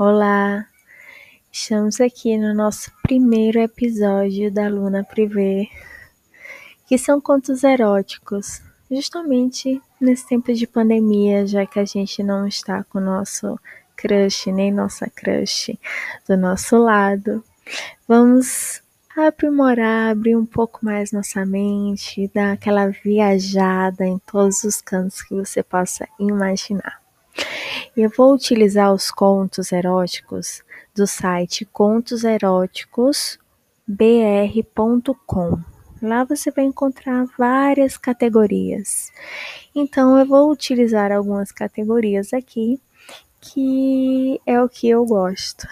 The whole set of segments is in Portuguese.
Olá, estamos aqui no nosso primeiro episódio da Luna Privé, que são contos eróticos, justamente nesse tempo de pandemia, já que a gente não está com o nosso crush, nem nossa crush do nosso lado. Vamos aprimorar, abrir um pouco mais nossa mente, dar aquela viajada em todos os cantos que você possa imaginar. Eu vou utilizar os contos eróticos do site contoseróticosbr.com. Lá você vai encontrar várias categorias. Então eu vou utilizar algumas categorias aqui que é o que eu gosto.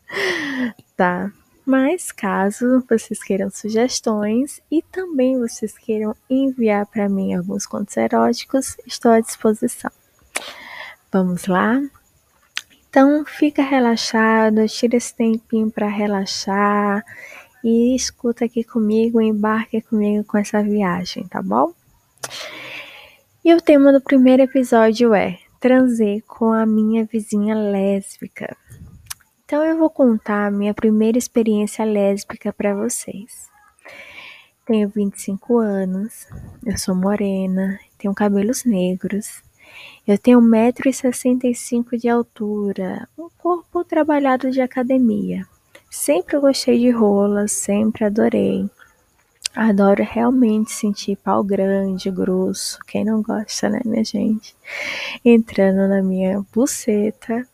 tá? Mas caso vocês queiram sugestões e também vocês queiram enviar para mim alguns contos eróticos, estou à disposição. Vamos lá? Então fica relaxado, tira esse tempinho para relaxar e escuta aqui comigo, embarque comigo com essa viagem, tá bom? E o tema do primeiro episódio é Transei com a minha vizinha lésbica. Então eu vou contar a minha primeira experiência lésbica para vocês. Tenho 25 anos, eu sou morena, tenho cabelos negros, eu tenho 1,65m de altura, um corpo trabalhado de academia. Sempre gostei de rola, sempre adorei. Adoro realmente sentir pau grande, grosso. Quem não gosta, né, minha gente? Entrando na minha buceta.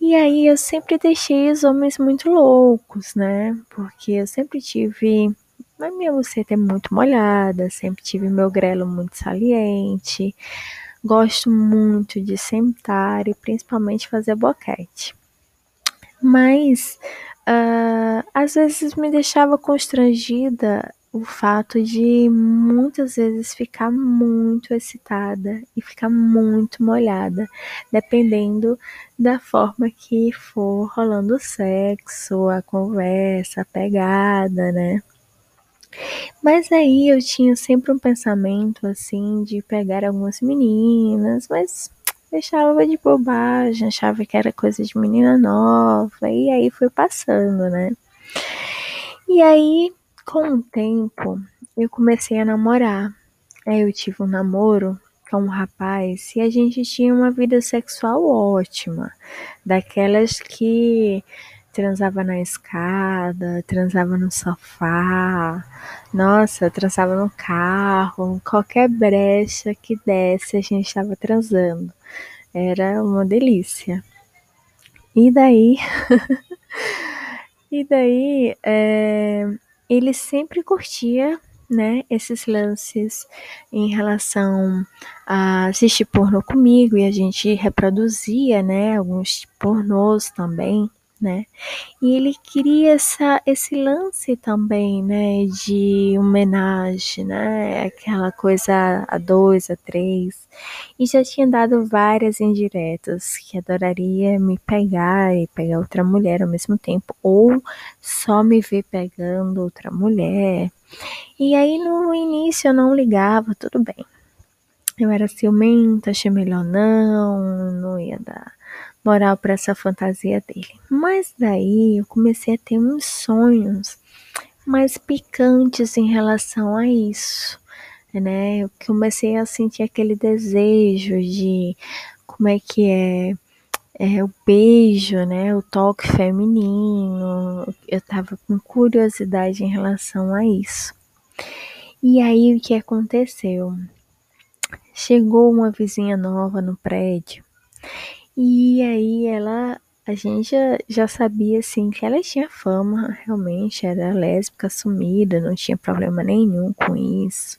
E aí eu sempre deixei os homens muito loucos, né? Porque eu sempre tive. A minha buceta é muito molhada, sempre tive meu grelo muito saliente. Gosto muito de sentar e principalmente fazer boquete. Mas uh, às vezes me deixava constrangida o fato de muitas vezes ficar muito excitada e ficar muito molhada, dependendo da forma que for rolando o sexo, a conversa, a pegada, né? Mas aí eu tinha sempre um pensamento assim de pegar algumas meninas, mas deixava de bobagem, achava que era coisa de menina nova, e aí foi passando, né? E aí, com o tempo, eu comecei a namorar. Aí eu tive um namoro com um rapaz e a gente tinha uma vida sexual ótima, daquelas que transava na escada, transava no sofá, nossa, transava no carro, qualquer brecha que desse a gente estava transando. Era uma delícia. E daí, e daí, é, ele sempre curtia né, esses lances em relação a assistir pornô comigo e a gente reproduzia, né, alguns pornôs também né? E ele queria essa, esse lance também, né, de homenagem, né, aquela coisa a dois, a três, e já tinha dado várias indiretas que adoraria me pegar e pegar outra mulher ao mesmo tempo, ou só me ver pegando outra mulher. E aí no início eu não ligava, tudo bem. Eu era ciumenta, achei melhor não, não ia dar moral para essa fantasia dele. Mas daí eu comecei a ter uns sonhos mais picantes em relação a isso, né? Eu comecei a sentir aquele desejo de como é que é, é o beijo, né? O toque feminino. Eu tava com curiosidade em relação a isso. E aí o que aconteceu? Chegou uma vizinha nova no prédio e aí ela, a gente já, já sabia assim que ela tinha fama, realmente era lésbica assumida, não tinha problema nenhum com isso.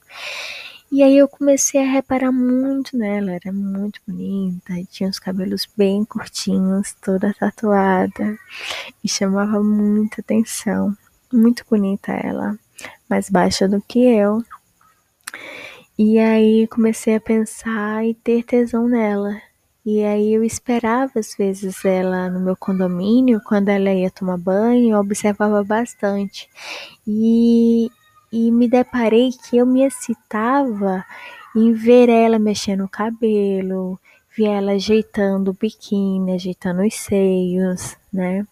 E aí eu comecei a reparar muito nela, era muito bonita, tinha os cabelos bem curtinhos, toda tatuada, e chamava muita atenção. Muito bonita ela, mais baixa do que eu. E aí comecei a pensar e ter tesão nela. E aí eu esperava às vezes ela no meu condomínio, quando ela ia tomar banho, eu observava bastante. E, e me deparei que eu me excitava em ver ela mexendo o cabelo, vi ela ajeitando o biquíni, ajeitando os seios, né?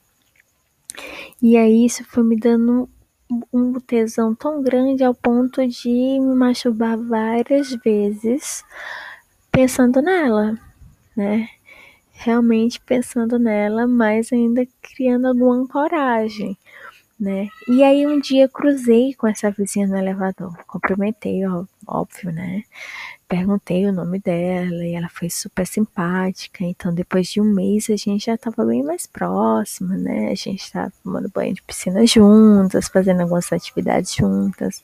E aí isso foi me dando um tesão tão grande ao ponto de me masturbar várias vezes pensando nela, né? Realmente pensando nela, mas ainda criando alguma coragem, né? E aí um dia cruzei com essa vizinha no elevador, cumprimentei, óbvio, né? perguntei o nome dela e ela foi super simpática. Então, depois de um mês, a gente já estava bem mais próxima, né? A gente estava tomando banho de piscina juntas, fazendo algumas atividades juntas.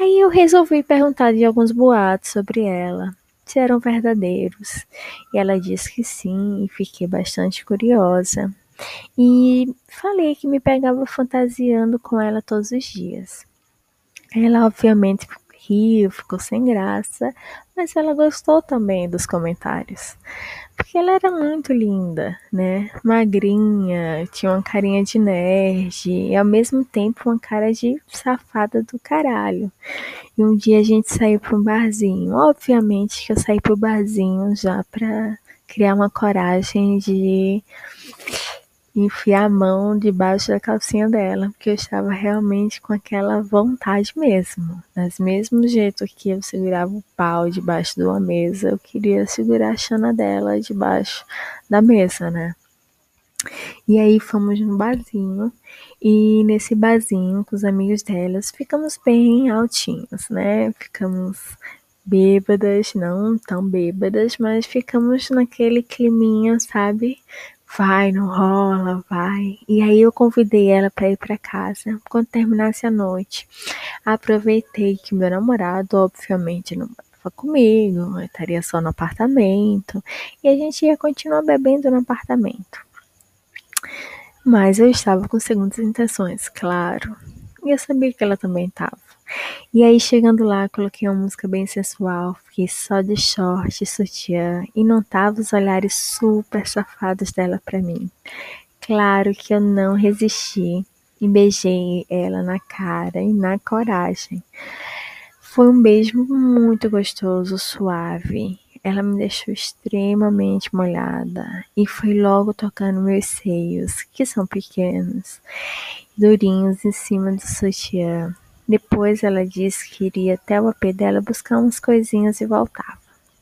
Aí eu resolvi perguntar de alguns boatos sobre ela, se eram verdadeiros. E ela disse que sim, e fiquei bastante curiosa. E falei que me pegava fantasiando com ela todos os dias. Ela, obviamente, riu, ficou sem graça, mas ela gostou também dos comentários. Porque ela era muito linda, né? Magrinha, tinha uma carinha de nerd e ao mesmo tempo uma cara de safada do caralho. E um dia a gente saiu para um barzinho. Obviamente que eu saí pro barzinho já pra criar uma coragem de enfiar a mão debaixo da calcinha dela, porque eu estava realmente com aquela vontade mesmo. Mas mesmo jeito que eu segurava o pau debaixo de uma mesa, eu queria segurar a chana dela debaixo da mesa, né? E aí fomos no barzinho, e nesse barzinho, com os amigos delas, ficamos bem altinhos, né? Ficamos bêbadas, não tão bêbadas, mas ficamos naquele climinha, sabe? Vai, não rola, vai. E aí eu convidei ela para ir para casa. Quando terminasse a noite, aproveitei que meu namorado, obviamente, não morava comigo, eu estaria só no apartamento, e a gente ia continuar bebendo no apartamento. Mas eu estava com segundas intenções, claro. E eu sabia que ela também estava. E aí, chegando lá, coloquei uma música bem sensual, fiquei só de short e sutiã e notava os olhares super safados dela para mim. Claro que eu não resisti e beijei ela na cara e na coragem. Foi um beijo muito gostoso, suave. Ela me deixou extremamente molhada e foi logo tocando meus seios, que são pequenos, durinhos em cima do sutiã. Depois ela disse que iria até o AP dela buscar umas coisinhas e voltava.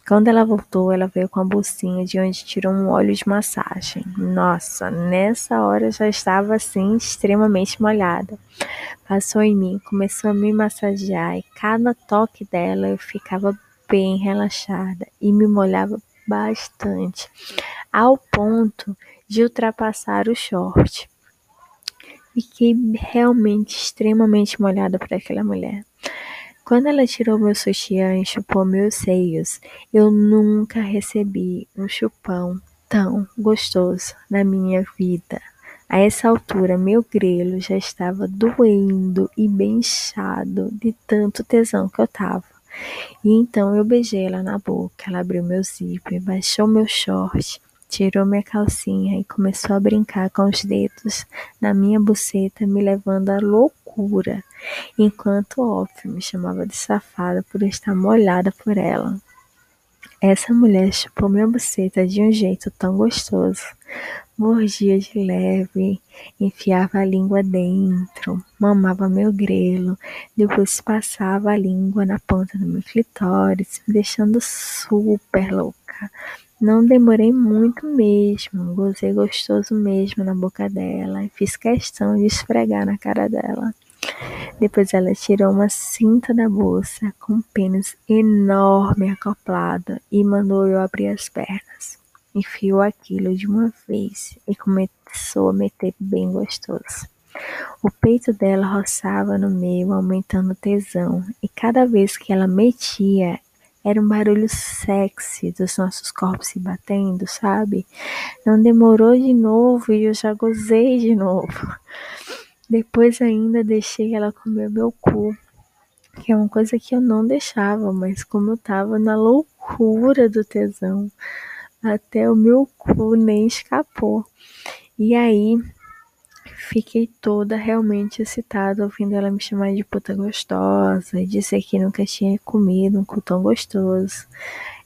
Quando ela voltou, ela veio com a bolsinha de onde tirou um óleo de massagem. Nossa, nessa hora já estava assim extremamente molhada. Passou em mim, começou a me massagear e cada toque dela eu ficava bem relaxada e me molhava bastante, ao ponto de ultrapassar o short. Fiquei realmente extremamente molhada por aquela mulher. Quando ela tirou meu sutiã e chupou meus seios, eu nunca recebi um chupão tão gostoso na minha vida. A essa altura, meu grelo já estava doendo e bem inchado de tanto tesão que eu tava. E então eu beijei ela na boca, ela abriu meu zíper, baixou meu short tirou minha calcinha e começou a brincar com os dedos na minha buceta, me levando à loucura, enquanto óbvio me chamava de safada por estar molhada por ela. Essa mulher chupou minha buceta de um jeito tão gostoso. Mordia de leve, enfiava a língua dentro, mamava meu grelo, depois passava a língua na ponta do meu clitóris, me deixando super louca. Não demorei muito mesmo, gozei gostoso mesmo na boca dela e fiz questão de esfregar na cara dela. Depois ela tirou uma cinta da bolsa com um pênis enorme acoplado e mandou eu abrir as pernas. Enfiou aquilo de uma vez e começou a meter bem gostoso. O peito dela roçava no meio, aumentando o tesão, e cada vez que ela metia, era um barulho sexy dos nossos corpos se batendo, sabe? Não demorou de novo e eu já gozei de novo. Depois ainda deixei ela comer meu cu, que é uma coisa que eu não deixava, mas como eu tava na loucura do tesão, até o meu cu nem escapou. E aí Fiquei toda realmente excitada ouvindo ela me chamar de puta gostosa e dizer que nunca tinha comido um cu tão gostoso.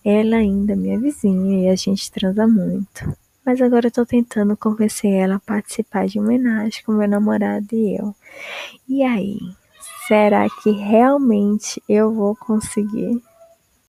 Ela ainda é minha vizinha e a gente transa muito. Mas agora eu tô tentando convencer ela a participar de uma homenagem com meu namorado e eu. E aí, será que realmente eu vou conseguir?